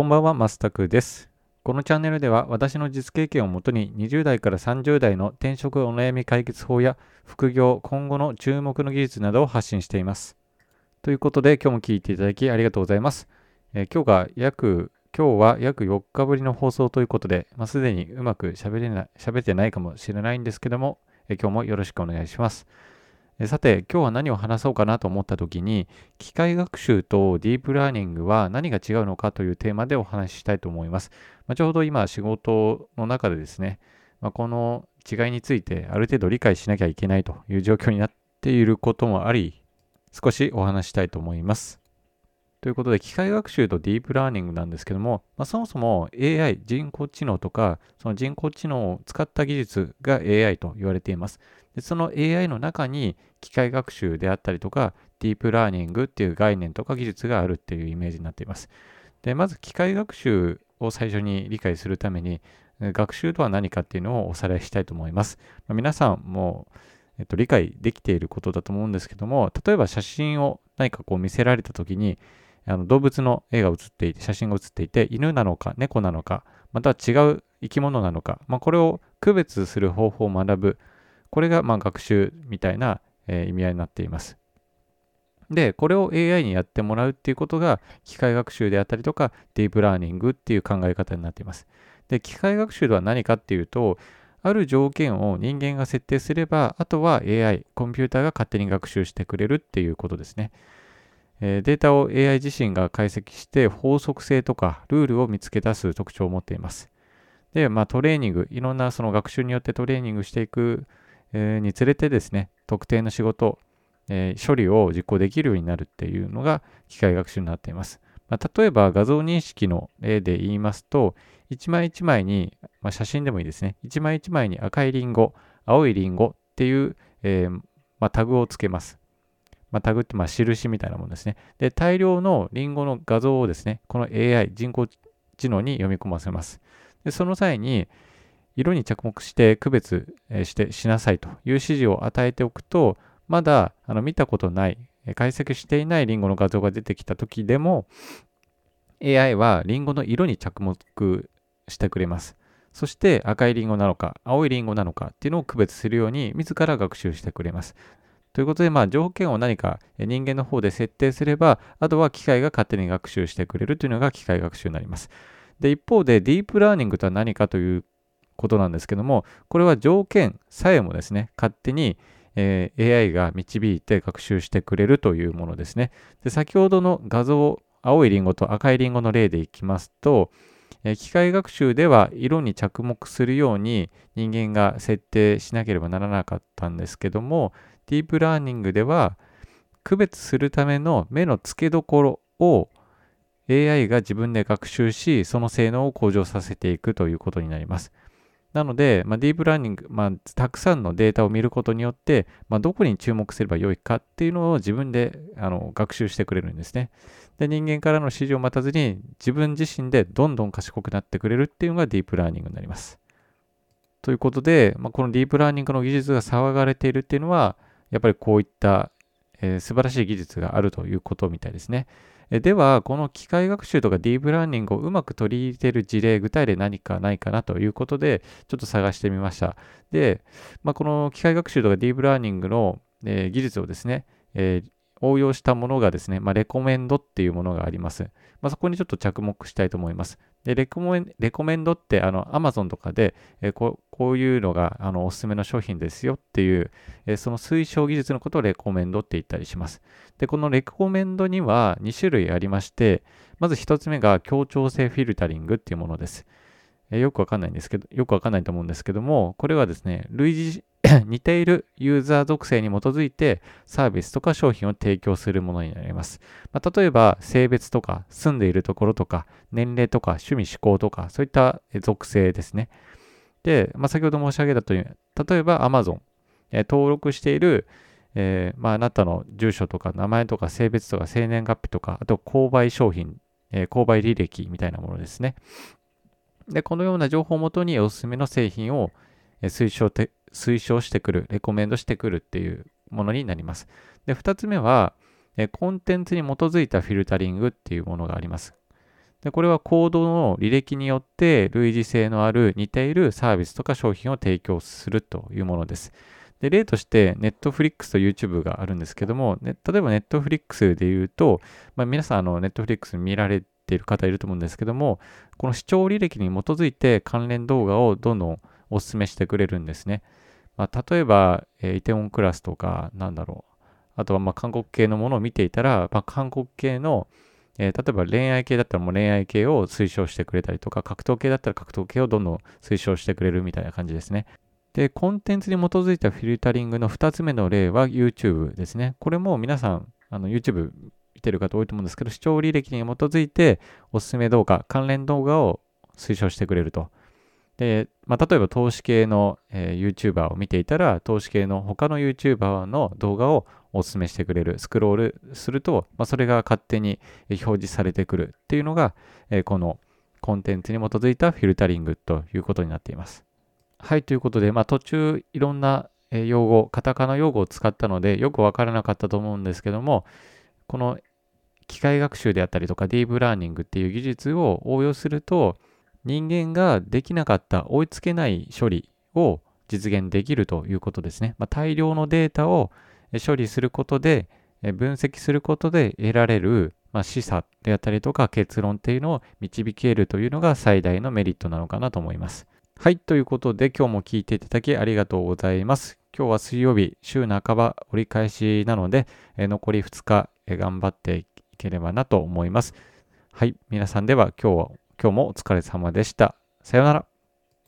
こんばんは、マスタクです。このチャンネルでは私の実経験をもとに20代から30代の転職お悩み解決法や副業、今後の注目の技術などを発信しています。ということで今日も聞いていただきありがとうございます。えー、今日が約、今日は約4日ぶりの放送ということで、まあ、すでにうまく喋れない、喋ってないかもしれないんですけども、えー、今日もよろしくお願いします。さて、今日は何を話そうかなと思った時に、機械学習とディープラーニングは何が違うのかというテーマでお話ししたいと思います。まあ、ちょうど今仕事の中でですね、まあ、この違いについてある程度理解しなきゃいけないという状況になっていることもあり、少しお話したいと思います。ということで、機械学習とディープラーニングなんですけども、まあ、そもそも AI、人工知能とか、その人工知能を使った技術が AI と言われています。でその AI の中に機械学習であったりとか、ディープラーニングっていう概念とか技術があるっていうイメージになっています。で、まず機械学習を最初に理解するために、学習とは何かっていうのをおさらいしたいと思います。まあ、皆さんも、えっと、理解できていることだと思うんですけども、例えば写真を何かこう見せられたときに、あの動物の絵が写っていて、写真が写っていて、犬なのか猫なのか、または違う生き物なのか、まあ、これを区別する方法を学ぶこれがま学習みたいな、えー、意味合いになっています。で、これを AI にやってもらうっていうことが機械学習であったりとかディープラーニングっていう考え方になっています。で、機械学習とは何かっていうと、ある条件を人間が設定すれば、あとは AI、コンピューターが勝手に学習してくれるっていうことですね。え、データを AI 自身が解析して法則性とかルールを見つけ出す特徴を持っています。で、まあ、トレーニング、いろんなその学習によってトレーニングしていくえ、につれてですね、特定の仕事、え、処理を実行できるようになるっていうのが機械学習になっています。まあ、例えば画像認識の例で言いますと、一枚一枚に、まあ、写真でもいいですね、一枚一枚に赤いリンゴ、青いリンゴっていう、えー、まあ、タグをつけます。まあ、タグってまあ印みたいなものですね。で、大量のリンゴの画像をですね、この AI、人工知能に読み込ませます。で、その際に、色に着目して区別してしなさいという指示を与えておくと、まだあの見たことない、解析していないリンゴの画像が出てきた時でも、AI はリンゴの色に着目してくれます。そして赤いリンゴなのか、青いリンゴなのかっていうのを区別するように自ら学習してくれます。ということで、まあ、条件を何か人間の方で設定すれば、あとは機械が勝手に学習してくれるというのが機械学習になります。で、一方で、ディープラーニングとは何かということなんですけども、これは条件さえもですね、勝手に、えー、AI が導いて学習してくれるというものですね。で先ほどの画像、青いリンゴと赤いリンゴの例でいきますと、えー、機械学習では色に着目するように人間が設定しなければならなかったんですけども、ディープラーニングでは区別するための目の付けどころを AI が自分で学習し、その性能を向上させていくということになります。なので、まあ、ディープラーニング、まあ、たくさんのデータを見ることによって、まあ、どこに注目すればよいかっていうのを自分であの学習してくれるんですね。で、人間からの指示を待たずに自分自身でどんどん賢くなってくれるっていうのがディープラーニングになります。ということで、まあ、このディープラーニングの技術が騒がれているっていうのは、やっぱりこういった、えー、素晴らしい技術があるということみたいですね。えでは、この機械学習とかディープラーニングをうまく取り入れている事例、具体例何かないかなということで、ちょっと探してみました。で、まあ、この機械学習とかディープラーニングの、えー、技術をですね、えー、応用したものがですね、まあ、レコメンドっていうものがあります。まあ、そこにちょっと着目したいと思います。で、レコメンレコメンドって、あの、Amazon とかで、えー、ここういうのがあのおすすめの商品ですよっていう、え、その推奨技術のことをレコメンドって言ったりします。で、このレコメンドには2種類ありまして、まず1つ目が協調性フィルタリングっていうものです。え、よくわかんないんですけど、よくわかんないと思うんですけども、これはですね、類似 似ているユーザー属性に基づいてサービスとか商品を提供するものになります。まあ、例えば性別とか住んでいるところとか年齢とか趣味思考とかそういった属性ですね。で、まあ、先ほど申し上げたとおり、例えば Amazon、え登録している、えー、まあ、あなたの住所とか名前とか性別とか生年月日とか、あと購買商品、えー、購買履歴みたいなものですね。で、このような情報をもとにおすすめの製品を推奨推奨してくる、レコメンドしてくるっていうものになります。で、二つ目は、コンテンツに基づいたフィルタリングっていうものがあります。でこれはコードの履歴によって類似性のある似ているサービスとか商品を提供するというものです。で例として Netflix と YouTube があるんですけども、ね、例えば Netflix で言うと、まあ、皆さんあの Netflix 見られている方いると思うんですけども、この視聴履歴に基づいて関連動画をどんどんお勧めしてくれるんですね。まあ、例えば、えー、イテウォンクラスとか、なんだろう。あとはま韓国系のものを見ていたら、まあ、韓国系の、えー、例えば恋愛系だったらもう恋愛系を推奨してくれたりとか、格闘系だったら格闘系をどんどん推奨してくれるみたいな感じですね。で、コンテンツに基づいたフィルタリングの2つ目の例は YouTube ですね。これも皆さん、あの YouTube 見てる方多いと思うんですけど、視聴履歴に基づいておすすめ動画、関連動画を推奨してくれると。で、まあ、例えば投資系の、えー、YouTuber を見ていたら、投資系の他の YouTuber の動画をお勧めしてくれる。スクロールすると、まあ、それが勝手に表示されてくるっていうのが、えー、このコンテンツに基づいたフィルタリングということになっています。はい、ということで、まあ、途中いろんな用語、カタカナ用語を使ったので、よくわからなかったと思うんですけども、この機械学習であったりとかディープラーニングっていう技術を応用すると、人間ができなかった追いつけない処理を実現できるということですね。まあ、大量のデータを処理することで、分析することで得られる、まあ、示唆であったりとか結論っていうのを導けるというのが最大のメリットなのかなと思います。はい。ということで今日も聞いていただきありがとうございます。今日は水曜日、週半ば折り返しなので、残り2日頑張ってければなと思います。はい。皆さんでは今日は今日もお疲れ様でした。さようなら。